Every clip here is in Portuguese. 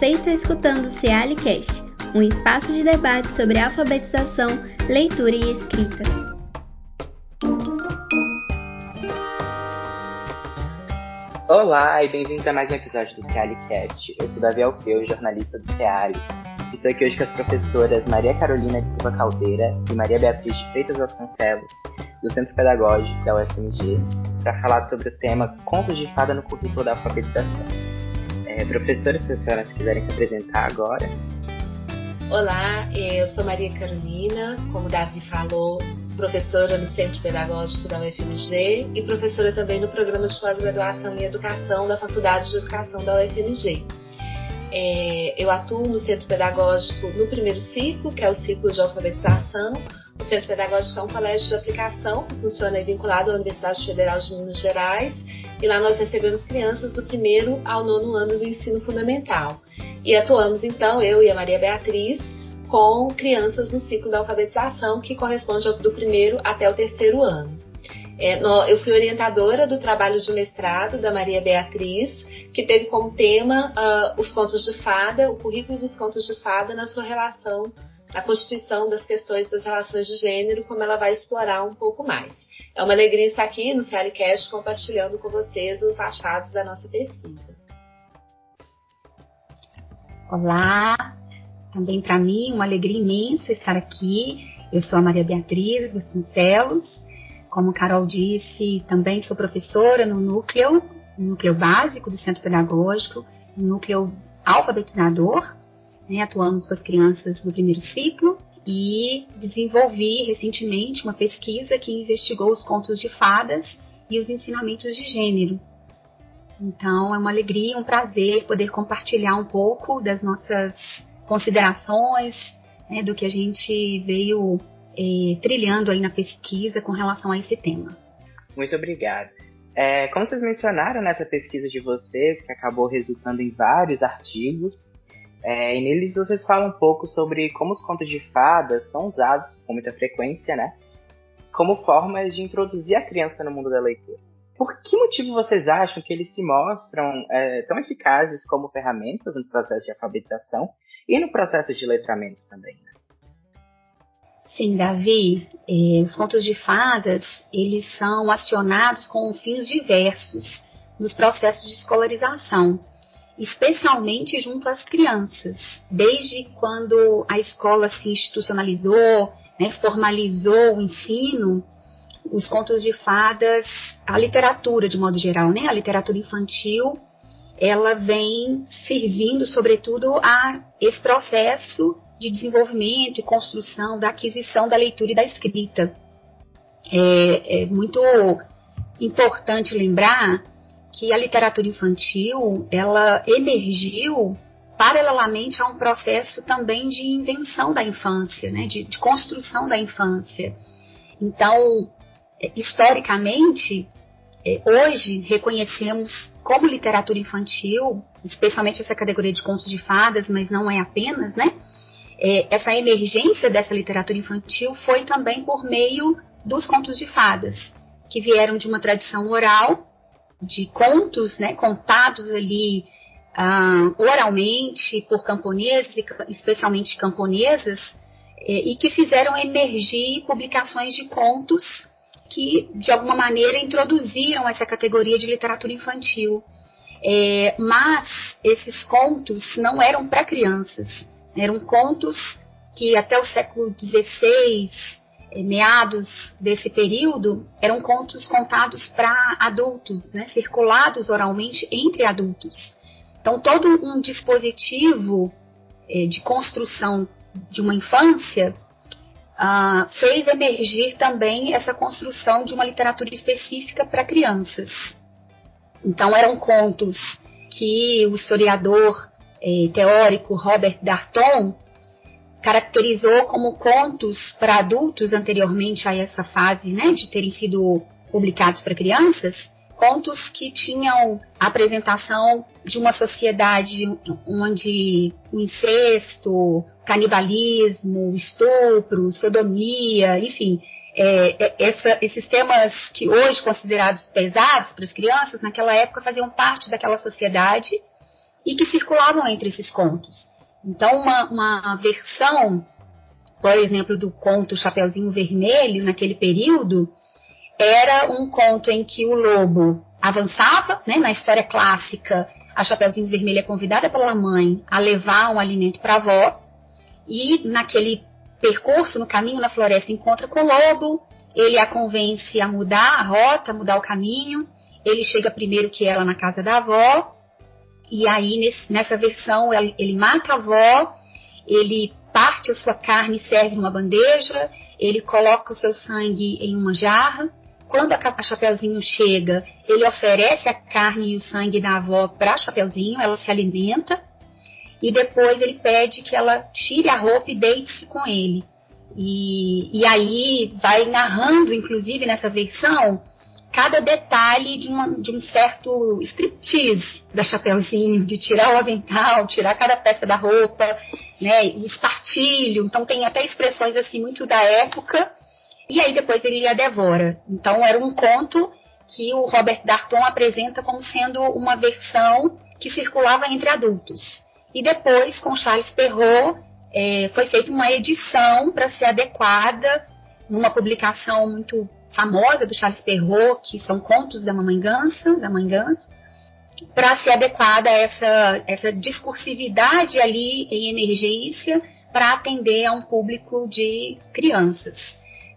Você está escutando o Cealicast, um espaço de debate sobre alfabetização, leitura e escrita. Olá e bem-vindos a mais um episódio do Cealicast. Eu sou Davi Alfeu, jornalista do Ceali. Estou aqui hoje com as professoras Maria Carolina de Silva Caldeira e Maria Beatriz de Freitas Vasconcelos, do Centro Pedagógico da UFMG, para falar sobre o tema Contos de Fada no Currículo da Alfabetização. É, professores, se as senhoras quiserem se apresentar agora. Olá, eu sou Maria Carolina, como o Davi falou, professora no Centro Pedagógico da UFMG e professora também no Programa de Pós-Graduação em Educação da Faculdade de Educação da UFMG. É, eu atuo no Centro Pedagógico no primeiro ciclo, que é o ciclo de alfabetização. O Centro Pedagógico é um colégio de aplicação que funciona vinculado à Universidade Federal de Minas Gerais e lá nós recebemos crianças do primeiro ao nono ano do ensino fundamental. E atuamos então, eu e a Maria Beatriz, com crianças no ciclo da alfabetização, que corresponde do primeiro até o terceiro ano. É, eu fui orientadora do trabalho de mestrado da Maria Beatriz, que teve como tema uh, os contos de fada, o currículo dos contos de fada na sua relação a constituição das questões das relações de gênero, como ela vai explorar um pouco mais. É uma alegria estar aqui no CLCast compartilhando com vocês os achados da nossa pesquisa. Olá, também para mim uma alegria imensa estar aqui. Eu sou a Maria Beatriz Vasconcelos. Como Carol disse, também sou professora no núcleo, núcleo básico do Centro Pedagógico, núcleo alfabetizador né, atuamos com as crianças do primeiro ciclo e desenvolvi recentemente uma pesquisa que investigou os contos de fadas e os ensinamentos de gênero. Então é uma alegria, um prazer poder compartilhar um pouco das nossas considerações, né, do que a gente veio é, trilhando aí na pesquisa com relação a esse tema. Muito obrigado. É, como vocês mencionaram nessa pesquisa de vocês, que acabou resultando em vários artigos, é, e neles vocês falam um pouco sobre como os contos de fadas são usados com muita frequência, né? Como formas de introduzir a criança no mundo da leitura. Por que motivo vocês acham que eles se mostram é, tão eficazes como ferramentas no processo de alfabetização e no processo de letramento também? Né? Sim, Davi, eh, os contos de fadas eles são acionados com fins diversos nos processos de escolarização especialmente junto às crianças. Desde quando a escola se institucionalizou, né, formalizou o ensino, os contos de fadas, a literatura de modo geral, né, a literatura infantil, ela vem servindo, sobretudo, a esse processo de desenvolvimento e construção da aquisição da leitura e da escrita. É, é muito importante lembrar que a literatura infantil ela emergiu paralelamente a um processo também de invenção da infância, né, de, de construção da infância. Então, é, historicamente, é, hoje reconhecemos como literatura infantil, especialmente essa categoria de contos de fadas, mas não é apenas, né? É, essa emergência dessa literatura infantil foi também por meio dos contos de fadas, que vieram de uma tradição oral de contos, né, contados ali ah, oralmente por camponeses, especialmente camponesas, eh, e que fizeram emergir publicações de contos que, de alguma maneira, introduziram essa categoria de literatura infantil. É, mas esses contos não eram para crianças, eram contos que até o século XVI meados desse período eram contos contados para adultos, né, circulados oralmente entre adultos. Então, todo um dispositivo eh, de construção de uma infância ah, fez emergir também essa construção de uma literatura específica para crianças. Então, eram contos que o historiador eh, teórico Robert Darton caracterizou como contos para adultos anteriormente a essa fase, né, de terem sido publicados para crianças, contos que tinham a apresentação de uma sociedade onde o incesto, canibalismo, estupro, sodomia, enfim, é, é, essa, esses temas que hoje considerados pesados para as crianças, naquela época faziam parte daquela sociedade e que circulavam entre esses contos. Então, uma, uma versão, por exemplo, do conto Chapeuzinho Vermelho, naquele período, era um conto em que o lobo avançava, né, na história clássica, a Chapeuzinho Vermelho é convidada pela mãe a levar um alimento para a avó, e naquele percurso, no caminho na floresta, encontra com o lobo, ele a convence a mudar a rota, mudar o caminho, ele chega primeiro que ela na casa da avó, e aí nesse, nessa versão ele, ele mata a avó, ele parte a sua carne e serve numa bandeja, ele coloca o seu sangue em uma jarra, quando a, a Chapeuzinho chega, ele oferece a carne e o sangue da avó para Chapeuzinho, ela se alimenta e depois ele pede que ela tire a roupa e deite-se com ele. E, e aí vai narrando, inclusive nessa versão, cada detalhe de, uma, de um certo striptease da Chapeuzinho, de tirar o avental, tirar cada peça da roupa, né, espartilho. Então tem até expressões assim muito da época. E aí depois ele a devora. Então era um conto que o Robert Darton apresenta como sendo uma versão que circulava entre adultos. E depois, com Charles Perrault, é, foi feita uma edição para ser adequada numa publicação muito famosa do Charles Perrault, que são contos da Mamãe Ganso, da Mãe Ganso, para ser adequada a essa, essa discursividade ali em emergência para atender a um público de crianças.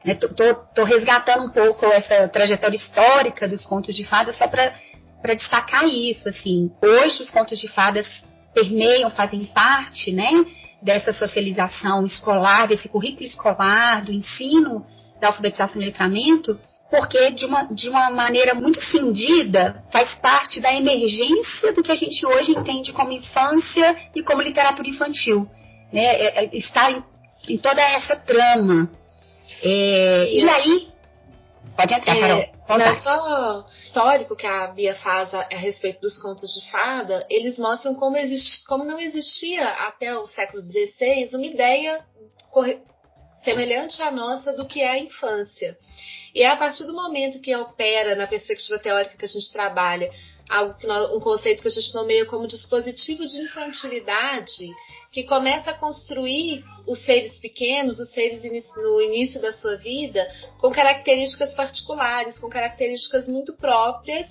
Estou resgatando um pouco essa trajetória histórica dos contos de fadas só para destacar isso. Assim, hoje os contos de fadas permeiam, fazem parte, né, dessa socialização escolar, desse currículo escolar, do ensino da alfabetização e letramento, porque de uma, de uma maneira muito cindida faz parte da emergência do que a gente hoje entende como infância e como literatura infantil. Né? É, é, está em, em, toda essa trama. É, e aí. Pode entrar, Carol. É, não só histórico que a Bia faz a, a, respeito dos contos de fada, eles mostram como, como não existia até o século XVI uma ideia semelhante à nossa do que é a infância. E é a partir do momento que opera na perspectiva teórica que a gente trabalha, algo um conceito que a gente nomeia como dispositivo de infantilidade, que começa a construir os seres pequenos, os seres no início da sua vida, com características particulares, com características muito próprias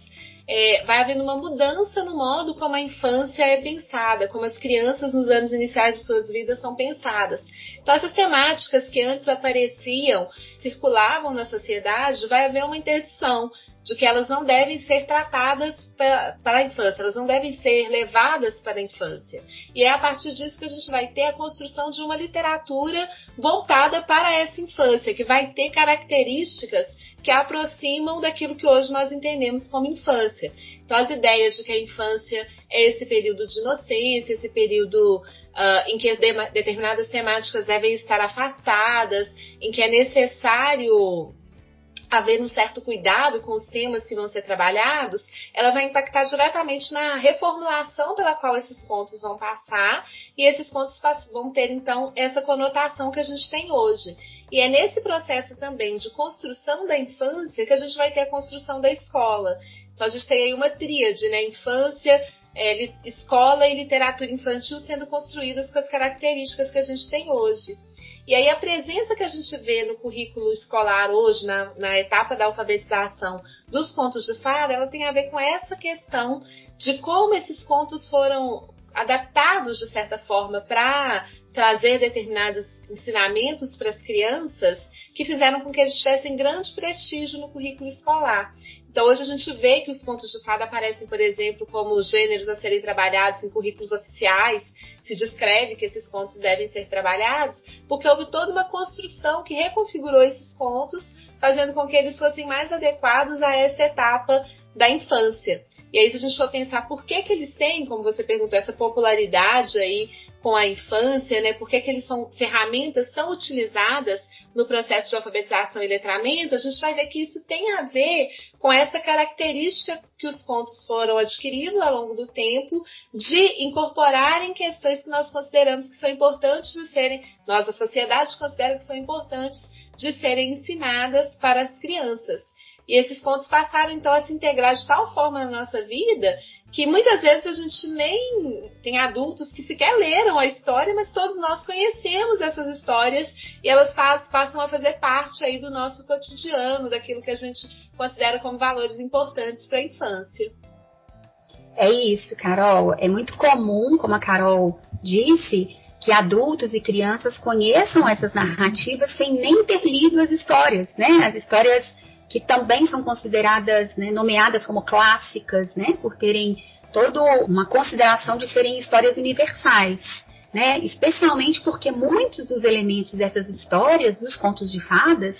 é, vai havendo uma mudança no modo como a infância é pensada, como as crianças nos anos iniciais de suas vidas são pensadas. Então, essas temáticas que antes apareciam, circulavam na sociedade, vai haver uma interdição de que elas não devem ser tratadas para, a infância, elas não devem ser levadas para a infância. E é a partir disso que a gente vai ter a construção de uma literatura voltada para essa infância, que vai ter características que aproximam daquilo que hoje nós entendemos como infância. Então, as ideias de que a infância é esse período de inocência, esse período uh, em que de determinadas temáticas devem estar afastadas, em que é necessário haver um certo cuidado com os temas que vão ser trabalhados, ela vai impactar diretamente na reformulação pela qual esses contos vão passar, e esses contos vão ter então essa conotação que a gente tem hoje. E é nesse processo também de construção da infância que a gente vai ter a construção da escola. Então a gente tem aí uma tríade, né? Infância, é, escola e literatura infantil sendo construídas com as características que a gente tem hoje. E aí a presença que a gente vê no currículo escolar hoje, na, na etapa da alfabetização dos contos de fada, ela tem a ver com essa questão de como esses contos foram adaptados de certa forma para trazer determinados ensinamentos para as crianças que fizeram com que eles tivessem grande prestígio no currículo escolar. Então, hoje a gente vê que os contos de fada aparecem, por exemplo, como gêneros a serem trabalhados em currículos oficiais. Se descreve que esses contos devem ser trabalhados, porque houve toda uma construção que reconfigurou esses contos, fazendo com que eles fossem mais adequados a essa etapa da infância. E aí, se a gente for pensar por que, que eles têm, como você perguntou, essa popularidade aí com a infância, né? Por que, que eles são ferramentas tão utilizadas no processo de alfabetização e letramento, a gente vai ver que isso tem a ver com essa característica que os contos foram adquirindo ao longo do tempo de incorporarem questões que nós consideramos que são importantes de serem, nós, a sociedade, considera que são importantes de serem ensinadas para as crianças. E esses contos passaram então a se integrar de tal forma na nossa vida que muitas vezes a gente nem tem adultos que sequer leram a história, mas todos nós conhecemos essas histórias e elas passam a fazer parte aí do nosso cotidiano, daquilo que a gente considera como valores importantes para a infância. É isso, Carol. É muito comum, como a Carol disse, que adultos e crianças conheçam essas narrativas sem nem ter lido as histórias, né? As histórias que também são consideradas, né, nomeadas como clássicas, né, por terem toda uma consideração de serem histórias universais, né, especialmente porque muitos dos elementos dessas histórias, dos contos de fadas,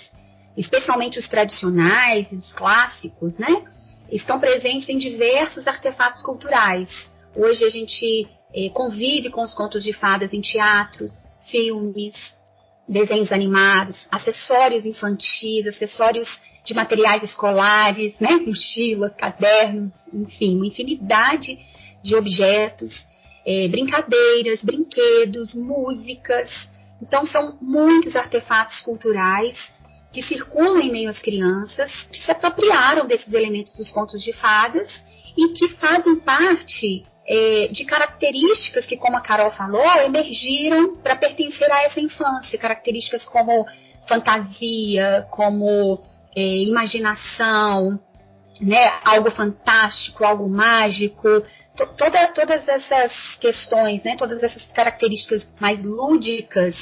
especialmente os tradicionais e os clássicos, né, estão presentes em diversos artefatos culturais. Hoje a gente convive com os contos de fadas em teatros, filmes, desenhos animados, acessórios infantis, acessórios de materiais escolares, né? mochilas, cadernos, enfim, uma infinidade de objetos, é, brincadeiras, brinquedos, músicas. Então, são muitos artefatos culturais que circulam em meio às crianças, que se apropriaram desses elementos dos contos de fadas e que fazem parte é, de características que, como a Carol falou, emergiram para pertencer a essa infância, características como fantasia, como é, imaginação, né, algo fantástico, algo mágico, toda, todas essas questões, né, todas essas características mais lúdicas,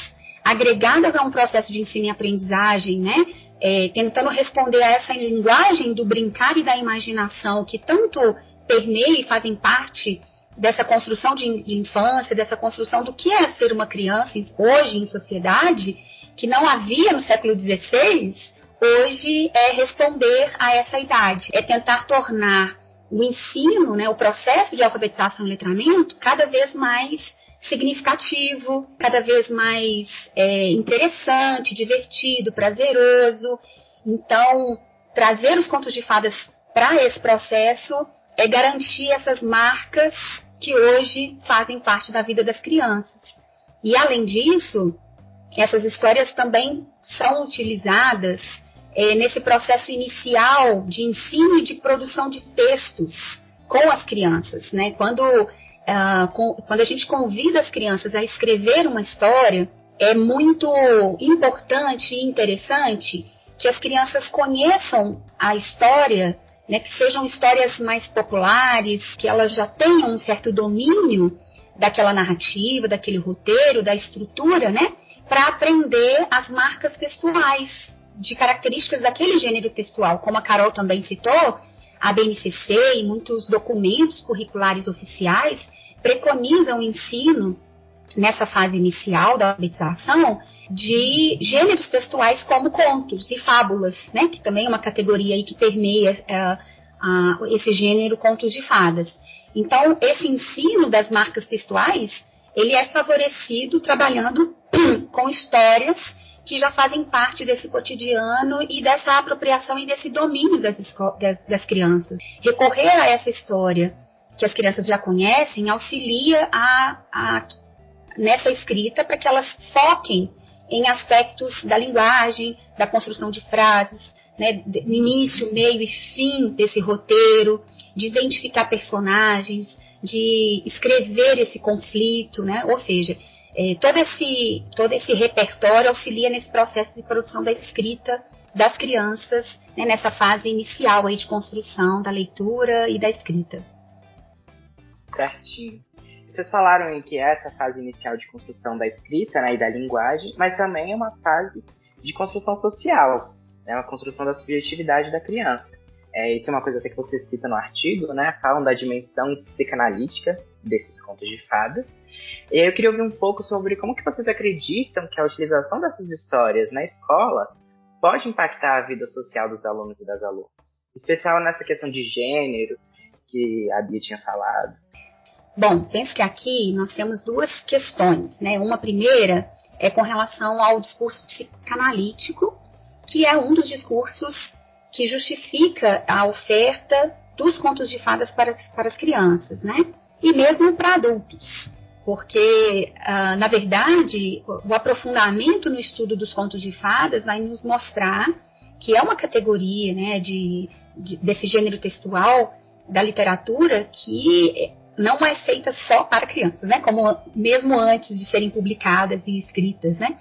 agregadas a um processo de ensino e aprendizagem, né, é, tentando responder a essa linguagem do brincar e da imaginação que tanto permeia e fazem parte dessa construção de, infância, dessa construção do que é ser uma criança hoje em sociedade, que não havia no século XVI, hoje é responder a essa idade, é tentar tornar o ensino, né, o processo de alfabetização e letramento cada vez mais significativo, cada vez mais é, interessante, divertido, prazeroso. Então, trazer os contos de fadas para esse processo é garantir essas marcas que hoje fazem parte da vida das crianças. E além disso, essas histórias também são utilizadas é, nesse processo inicial de ensino e de produção de textos com as crianças, né? Quando, uh, com, quando a gente convida as crianças a escrever uma história, é muito importante e interessante que as crianças conheçam a história, né, que sejam histórias mais populares, que elas já tenham um certo domínio daquela narrativa, daquele roteiro, da estrutura, né, para aprender as marcas textuais de características daquele gênero textual. Como a Carol também citou, a BNCC e muitos documentos curriculares oficiais preconizam o ensino nessa fase inicial da alfabetização de gêneros textuais como contos e fábulas, né, que também é uma categoria aí que permeia uh, esse gênero contos de fadas. Então, esse ensino das marcas textuais, ele é favorecido trabalhando com histórias que já fazem parte desse cotidiano e dessa apropriação e desse domínio das, das, das crianças. Recorrer a essa história que as crianças já conhecem auxilia a, a nessa escrita para que elas foquem em aspectos da linguagem, da construção de frases, né, início, meio e fim desse roteiro, de identificar personagens, de escrever esse conflito, né? Ou seja, é, todo, esse, todo esse repertório auxilia nesse processo de produção da escrita das crianças, né, nessa fase inicial aí de construção da leitura e da escrita. Certinho. Vocês falaram em que é essa fase inicial de construção da escrita né, e da linguagem, mas também é uma fase de construção social, né, uma construção da subjetividade da criança. É, isso é uma coisa até que você cita no artigo, né? Falam da dimensão psicanalítica desses contos de fadas. E aí eu queria ouvir um pouco sobre como que vocês acreditam que a utilização dessas histórias na escola pode impactar a vida social dos alunos e das alunas. Especial nessa questão de gênero que a Bia tinha falado. Bom, penso que aqui nós temos duas questões, né? Uma primeira é com relação ao discurso psicanalítico, que é um dos discursos que justifica a oferta dos contos de fadas para, para as crianças, né? E mesmo para adultos porque, uh, na verdade, o aprofundamento no estudo dos contos de fadas vai nos mostrar que é uma categoria né, de, de, desse gênero textual da literatura que não é feita só para crianças, né? Como mesmo antes de serem publicadas e escritas, né?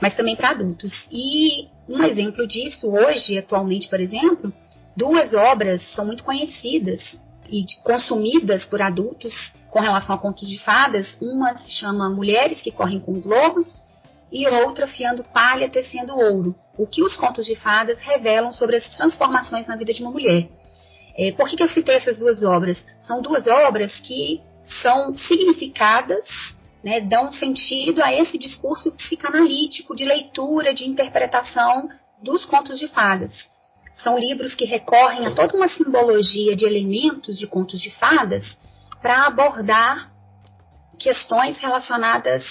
Mas também para adultos. E um exemplo disso hoje, atualmente, por exemplo, duas obras são muito conhecidas e consumidas por adultos com relação a contos de fadas. Uma se chama Mulheres que Correm com os Lobos e outra Fiando Palha, Tecendo Ouro. O que os contos de fadas revelam sobre as transformações na vida de uma mulher. É, por que, que eu citei essas duas obras? São duas obras que são significadas, né, dão sentido a esse discurso psicanalítico de leitura, de interpretação dos contos de fadas. São livros que recorrem a toda uma simbologia de elementos de contos de fadas para abordar questões relacionadas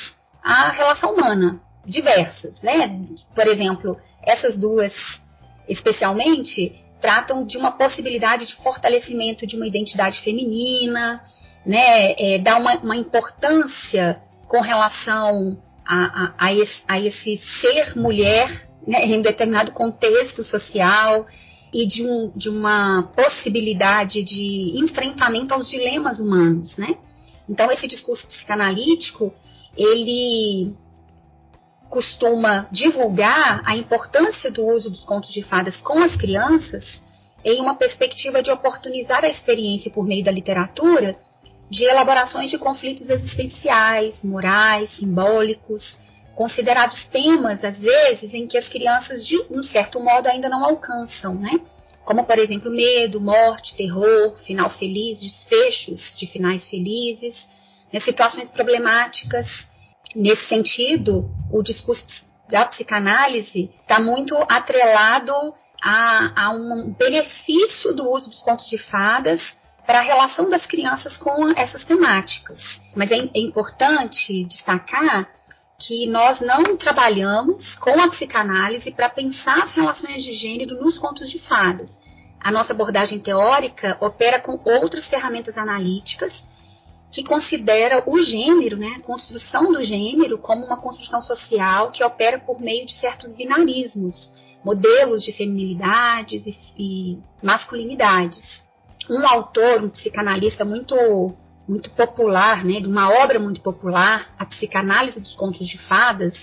à relação humana, diversas, né? Por exemplo, essas duas especialmente tratam de uma possibilidade de fortalecimento de uma identidade feminina, né, é, dá uma, uma, importância com relação a, a, a, esse, a esse, ser mulher né, em determinado contexto social e de, um, de uma possibilidade de enfrentamento aos dilemas humanos, né? Então esse discurso psicanalítico ele costuma divulgar a importância do uso dos contos de fadas com as crianças em uma perspectiva de oportunizar a experiência por meio da literatura de elaborações de conflitos existenciais, morais, simbólicos, considerados temas, às vezes, em que as crianças, de um certo modo, ainda não alcançam, né? Como, por exemplo, medo, morte, terror, final feliz, desfechos de finais felizes, né? situações problemáticas Nesse sentido, o discurso da psicanálise está muito atrelado a, a, um benefício do uso dos contos de fadas para a relação das crianças com essas temáticas. Mas é, é importante destacar que nós não trabalhamos com a psicanálise para pensar as relações de gênero nos contos de fadas. A nossa abordagem teórica opera com outras ferramentas analíticas que considera o gênero, né, a construção do gênero, como uma construção social que opera por meio de certos binarismos, modelos de feminilidades e, e masculinidades. Um autor, um psicanalista muito muito popular, né, de uma obra muito popular, A Psicanálise dos Contos de Fadas,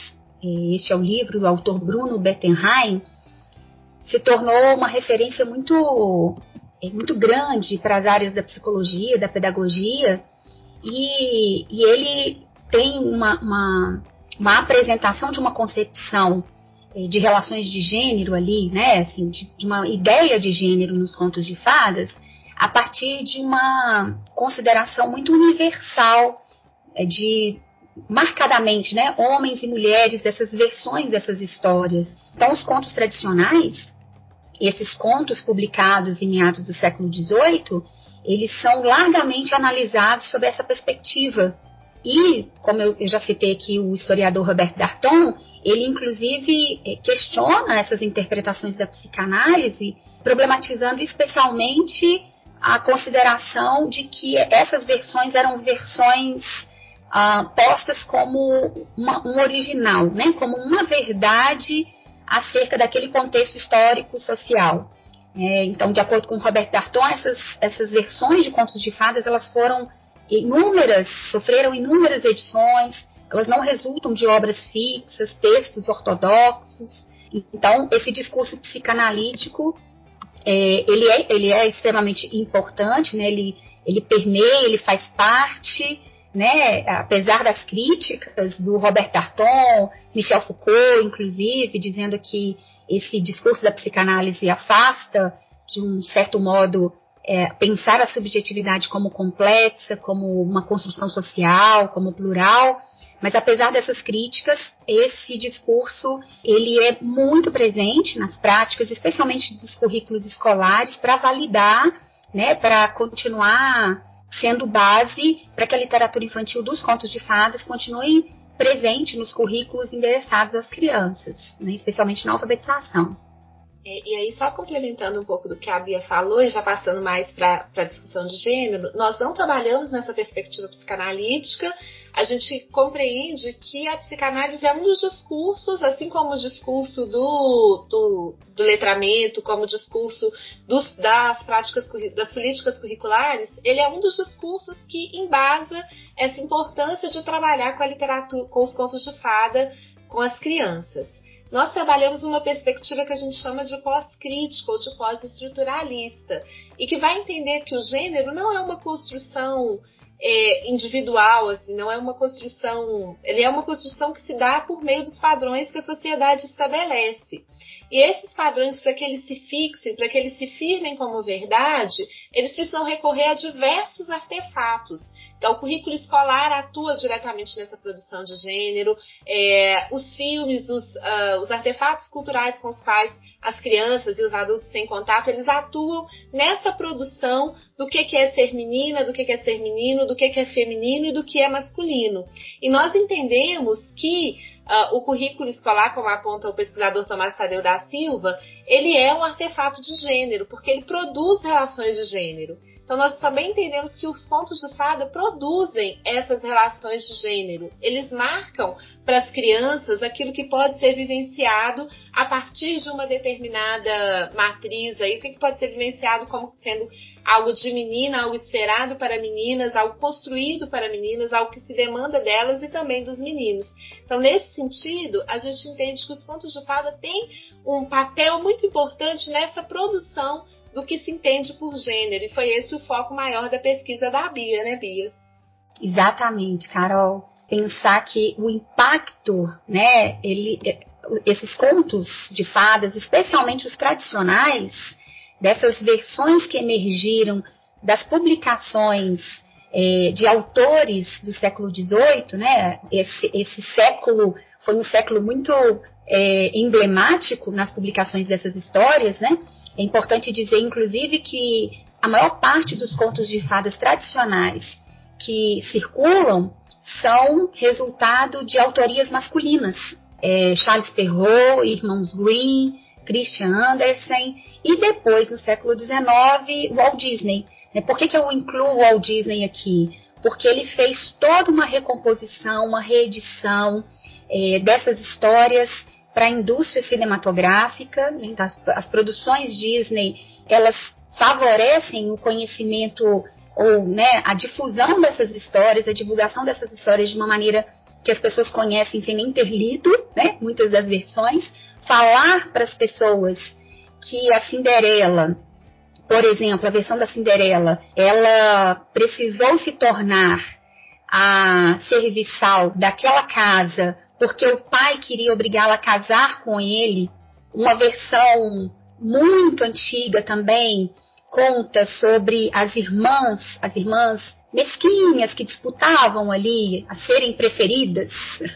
é, este é o livro do autor Bruno Bettenheim, se tornou uma referência muito, é, muito grande para as áreas da psicologia, da pedagogia, e, e ele tem uma, uma, uma, apresentação de uma concepção eh, de relações de gênero ali, né, assim, de, de, uma ideia de gênero nos contos de fadas, a partir de uma consideração muito universal eh, de marcadamente, né, homens e mulheres dessas versões dessas histórias. Então, os contos tradicionais, esses contos publicados em meados do século XVIII, eles são largamente analisados sob essa perspectiva. E, como eu, eu já citei aqui o historiador Robert Darton, ele inclusive eh, questiona essas interpretações da psicanálise, problematizando especialmente a consideração de que essas versões eram versões ah, postas como uma, um original, né? como uma verdade acerca daquele contexto histórico social. É, então, de acordo com Robert Darton, essas, essas versões de contos de fadas elas foram inúmeras, sofreram inúmeras edições, elas não resultam de obras fixas, textos ortodoxos. Então, esse discurso psicanalítico, é, ele, é, ele é extremamente importante, né? ele, ele permeia, ele faz parte, né? apesar das críticas do Robert Darton, Michel Foucault, inclusive, dizendo que esse discurso da psicanálise afasta, de um certo modo, é, pensar a subjetividade como complexa, como uma construção social, como plural. Mas apesar dessas críticas, esse discurso ele é muito presente nas práticas, especialmente dos currículos escolares, para validar, né, para continuar sendo base para que a literatura infantil dos contos de fadas continue presente nos currículos endereçados às crianças, né, especialmente na alfabetização. E, e, aí, só complementando um pouco do que a Bia falou, e já passando mais para a discussão de gênero, nós não trabalhamos nessa perspectiva psicanalítica, a gente compreende que a psicanálise é um dos discursos, assim como o discurso do, do, do letramento, como o discurso dos, das práticas, das políticas curriculares, ele é um dos discursos que embasa essa importância de trabalhar com a literatura, com os contos de fada, com as crianças. Nós trabalhamos uma perspectiva que a gente chama de pós-crítica ou de pós-estruturalista, e que vai entender que o gênero não é uma construção é, individual, assim, não é uma construção. Ele é uma construção que se dá por meio dos padrões que a sociedade estabelece. E esses padrões, para que eles se fixem, para que eles se firmem como verdade, eles precisam recorrer a diversos artefatos. Então, o currículo escolar atua diretamente nessa produção de gênero, é, os filmes, os, uh, os artefatos culturais com os quais as crianças e os adultos têm contato, eles atuam nessa produção do que, que é ser menina, do que, que é ser menino, do que, que é feminino e do que é masculino. E nós entendemos que uh, o currículo escolar, como aponta o pesquisador Tomás Tadeu da Silva, ele é um artefato de gênero, porque ele produz relações de gênero. Então, nós também entendemos que os contos de fada produzem essas relações de gênero. Eles marcam para as crianças aquilo que pode ser vivenciado a partir de uma determinada matriz aí, o que pode ser vivenciado como sendo algo de menina, algo esperado para meninas, algo construído para meninas, algo que se demanda delas e também dos meninos. Então, nesse sentido, a gente entende que os contos de fada têm um papel muito importante nessa produção do que se entende por gênero. E foi esse o foco maior da pesquisa da Bia, né, Bia? Exatamente, Carol. Pensar que o impacto, né, ele, esses contos de fadas, especialmente os tradicionais, dessas versões que emergiram das publicações é, de autores do século XVIII, né? Esse, esse século foi um século muito é, emblemático nas publicações dessas histórias, né? É importante dizer, inclusive, que a maior parte dos contos de fadas tradicionais que circulam são resultado de autorias masculinas. É, Charles Perrault, Irmãos Green, Christian Andersen e depois, no século XIX, Walt Disney. Né? Por que, que eu incluo o Walt Disney aqui? Porque ele fez toda uma recomposição, uma reedição é, dessas histórias para a indústria cinematográfica. Né? As, as produções Disney elas favorecem o conhecimento ou né, a difusão dessas histórias, a divulgação dessas histórias de uma maneira que as pessoas conhecem sem nem ter lido, né, muitas das versões, falar para as pessoas que a Cinderela, por exemplo, a versão da Cinderela, ela precisou se tornar a serviçal daquela casa porque o pai queria obrigá-la a casar com ele. Uma versão muito antiga também conta sobre as irmãs, as irmãs mesquinhas que disputavam ali a serem preferidas.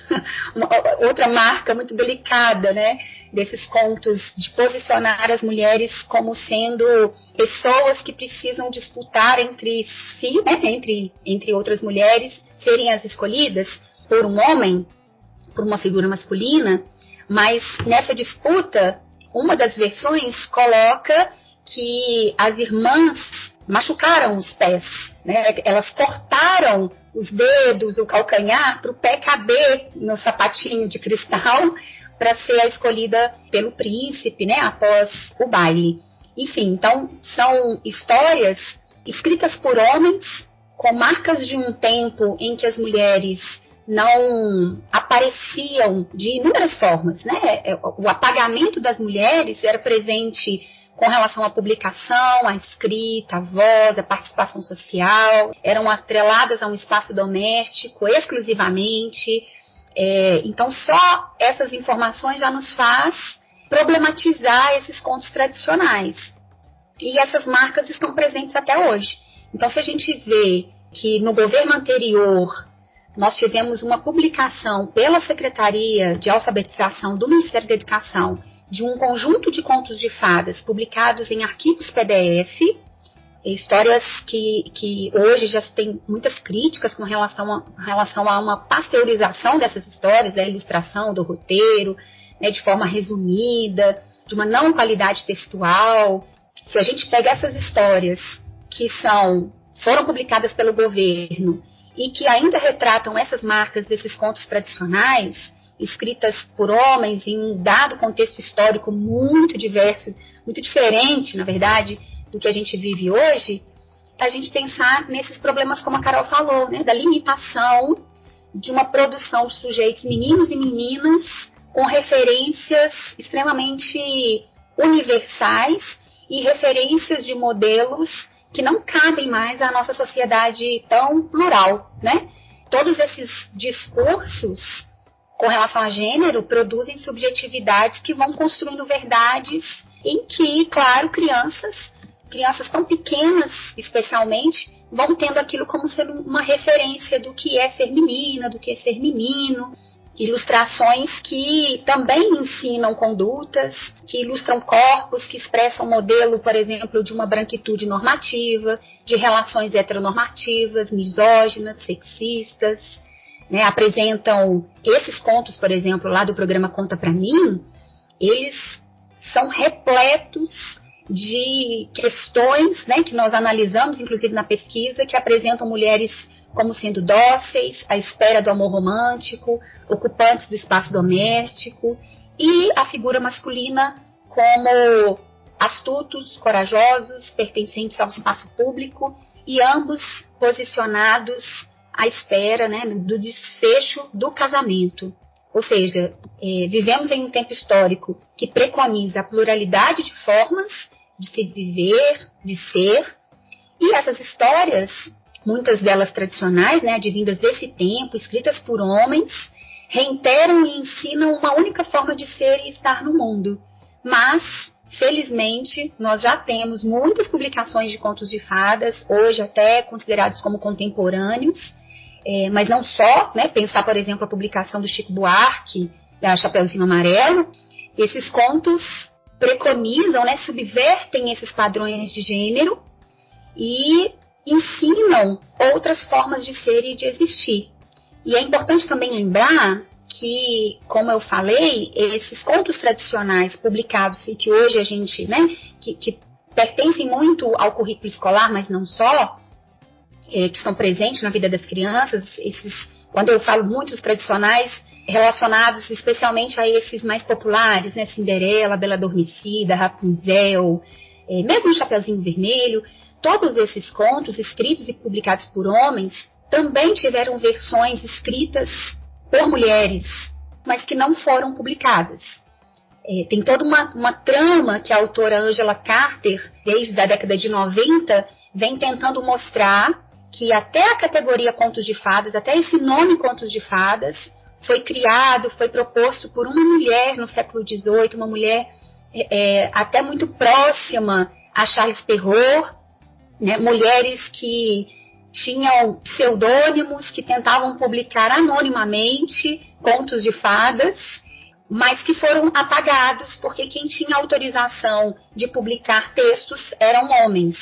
Uma, outra marca muito delicada, né? Desses contos de posicionar as mulheres como sendo pessoas que precisam disputar entre si, né? entre, entre outras mulheres, serem as escolhidas por um homem por uma figura masculina, mas nessa disputa, uma das versões coloca que as irmãs machucaram os pés, né? elas cortaram os dedos, o calcanhar, para o pé caber no sapatinho de cristal para ser a escolhida pelo príncipe, né, após o baile. Enfim, então são histórias escritas por homens com marcas de um tempo em que as mulheres não apareciam de inúmeras formas, né? É, o apagamento das mulheres era presente com relação à publicação, à escrita, à voz, à participação social, eram atreladas a um espaço doméstico exclusivamente. É, então, só essas informações já nos faz problematizar esses contos tradicionais. E essas marcas estão presentes até hoje. Então, se a gente vê que no governo anterior nós tivemos uma publicação pela Secretaria de Alfabetização do Ministério da Educação de um conjunto de contos de fadas publicados em arquivos PDF, histórias que, que hoje já tem muitas críticas com relação a, relação a uma pasteurização dessas histórias, da ilustração, do roteiro, né, de forma resumida, de uma não qualidade textual. Se a gente pega essas histórias que são foram publicadas pelo governo e que ainda retratam essas marcas desses contos tradicionais, escritas por homens em um dado contexto histórico muito diverso, muito diferente, na verdade, do que a gente vive hoje, a gente pensar nesses problemas como a Carol falou, né, da limitação de uma produção de sujeitos meninos e meninas com referências extremamente universais e referências de modelos que não cabem mais à nossa sociedade tão plural, né? Todos esses discursos com relação a gênero produzem subjetividades que vão construindo verdades em que, claro, crianças, crianças tão pequenas especialmente, vão tendo aquilo como sendo uma referência do que é ser menina, do que é ser menino, ilustrações que também ensinam condutas, que ilustram corpos, que expressam modelo, por exemplo, de uma branquitude normativa, de relações heteronormativas, misóginas, sexistas, né? apresentam esses contos, por exemplo, lá do programa Conta Pra Mim, eles são repletos de questões né, que nós analisamos, inclusive na pesquisa, que apresentam mulheres como sendo dóceis, à espera do amor romântico, ocupantes do espaço doméstico, e a figura masculina como astutos, corajosos, pertencentes ao espaço público, e ambos posicionados à espera né, do desfecho do casamento. Ou seja, é, vivemos em um tempo histórico que preconiza a pluralidade de formas de se viver, de ser, e essas histórias muitas delas tradicionais, né, advindas desse tempo, escritas por homens, reiteram e ensinam uma única forma de ser e estar no mundo. Mas, felizmente, nós já temos muitas publicações de contos de fadas, hoje até considerados como contemporâneos, é, mas não só, né, pensar, por exemplo, a publicação do Chico Buarque, da Chapeuzinho Amarelo, esses contos preconizam, né, subvertem esses padrões de gênero e ensinam outras formas de ser e de existir. E é importante também lembrar que, como eu falei, esses contos tradicionais publicados e que hoje a gente, né, que, que pertencem muito ao currículo escolar, mas não só, é, que estão presentes na vida das crianças, esses, quando eu falo muitos tradicionais, relacionados especialmente a esses mais populares, né, Cinderela, Bela Adormecida, Rapunzel, é, mesmo o Chapeuzinho Vermelho, Todos esses contos, escritos e publicados por homens, também tiveram versões escritas por mulheres, mas que não foram publicadas. É, tem toda uma, uma trama que a autora Angela Carter, desde a década de 90, vem tentando mostrar que até a categoria contos de fadas, até esse nome contos de fadas, foi criado, foi proposto por uma mulher no século XVIII, uma mulher é, é, até muito próxima a Charles Perrault, né, mulheres que tinham pseudônimos, que tentavam publicar anonimamente contos de fadas, mas que foram apagados porque quem tinha autorização de publicar textos eram homens.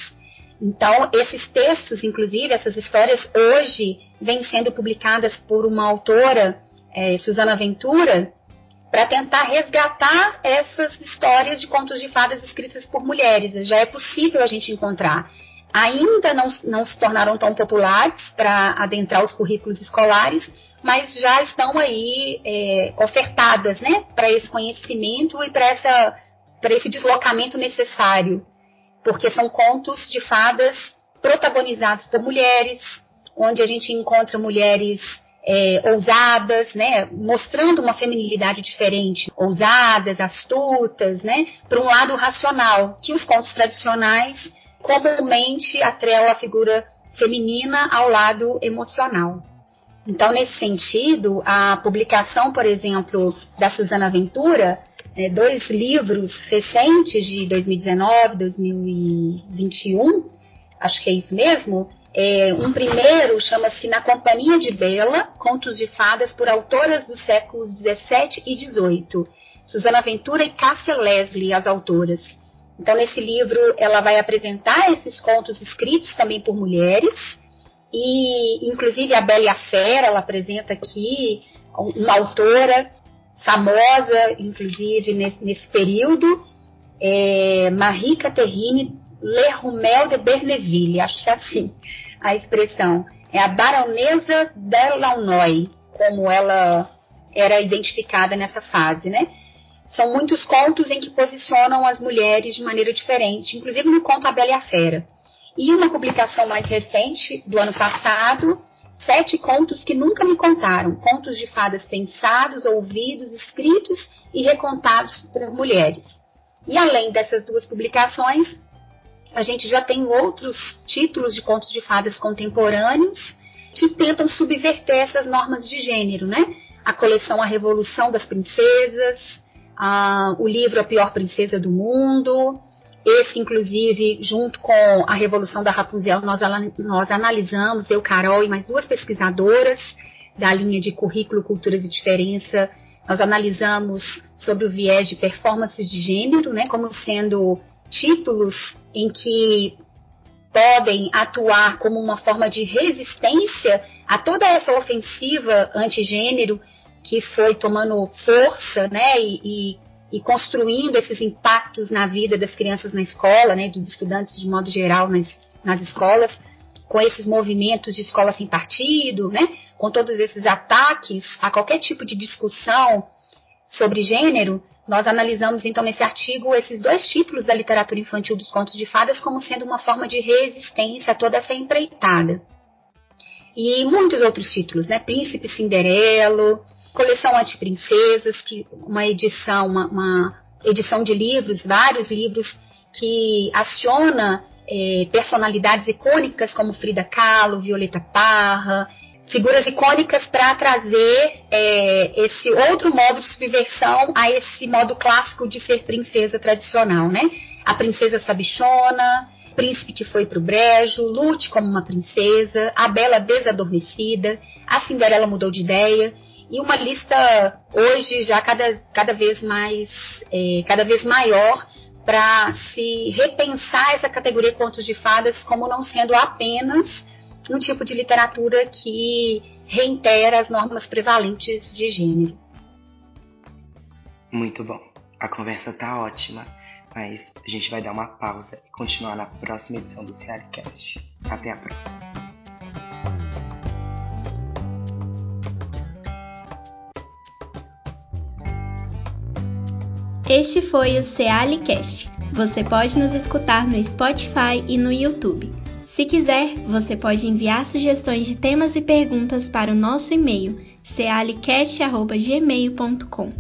Então, esses textos, inclusive, essas histórias, hoje vêm sendo publicadas por uma autora, é, Susana Ventura, para tentar resgatar essas histórias de contos de fadas escritas por mulheres. Já é possível a gente encontrar ainda não, não se tornaram tão populares para adentrar os currículos escolares, mas já estão aí é, ofertadas né, para esse conhecimento e para esse deslocamento necessário, porque são contos de fadas protagonizados por mulheres, onde a gente encontra mulheres é, ousadas, né, mostrando uma feminilidade diferente, ousadas, astutas, né, para um lado racional, que os contos tradicionais comumente atrela a figura feminina ao lado emocional. Então, nesse sentido, a publicação, por exemplo, da Suzana Ventura, é, dois livros recentes de 2019, 2021, acho que é isso mesmo. É, um primeiro chama-se Na Companhia de Bela, Contos de Fadas por autoras dos séculos 17 e 18. Suzana Ventura e Cássia Leslie, as autoras. Então, nesse livro, ela vai apresentar esses contos escritos também por mulheres, e inclusive a Bela e a Fera, ela apresenta aqui uma autora famosa, inclusive nesse, nesse período, é Marie Catherine Lerumel de Berneville, acho que é assim a expressão. É a baronesa Delaunay, como ela era identificada nessa fase, né? São muitos contos em que posicionam as mulheres de maneira diferente, inclusive no conto A Bela e a Fera. E uma publicação mais recente, do ano passado, Sete Contos que Nunca Me Contaram, contos de fadas pensados, ouvidos, escritos e recontados por mulheres. E além dessas duas publicações, a gente já tem outros títulos de contos de fadas contemporâneos que tentam subverter essas normas de gênero, né? A coleção A Revolução das Princesas, a, o livro A Pior Princesa do Mundo, esse, inclusive, junto com a Revolução da Rapunzel, nós, nós analisamos, eu, Carol e mais duas pesquisadoras da linha de Currículo, Culturas e Diferença, nós analisamos sobre o viés de performances de gênero, né, como sendo títulos em que podem atuar como uma forma de resistência a toda essa ofensiva antigênero que foi tomando força, né, e, e, e, construindo esses impactos na vida das crianças na escola, né, dos estudantes de modo geral nas, nas escolas, com esses movimentos de escola sem partido, né, com todos esses ataques a qualquer tipo de discussão sobre gênero, nós analisamos então nesse artigo esses dois títulos da literatura infantil dos contos de fadas como sendo uma forma de resistência a toda essa empreitada. E muitos outros títulos, né? Príncipe Cinderelo, Coleção Antiprincesas, que uma edição, uma, uma edição de livros, vários livros que aciona é, personalidades icônicas como Frida Kahlo, Violeta Parra, figuras icônicas para trazer é, esse outro modo de subversão a esse modo clássico de ser princesa tradicional, né? A princesa sabichona, príncipe que foi pro brejo, lute como uma princesa, a bela desadormecida, a Cinderela mudou de ideia e uma lista hoje já cada, cada vez mais é, cada vez maior para se repensar essa categoria contos de fadas como não sendo apenas um tipo de literatura que reitera as normas prevalentes de gênero. Muito bom. A conversa tá ótima, mas a gente vai dar uma pausa e continuar na próxima edição do Cearicast. Até a próxima. Este foi o Cealicast. Você pode nos escutar no Spotify e no YouTube. Se quiser, você pode enviar sugestões de temas e perguntas para o nosso e-mail cealicast.gmail.com.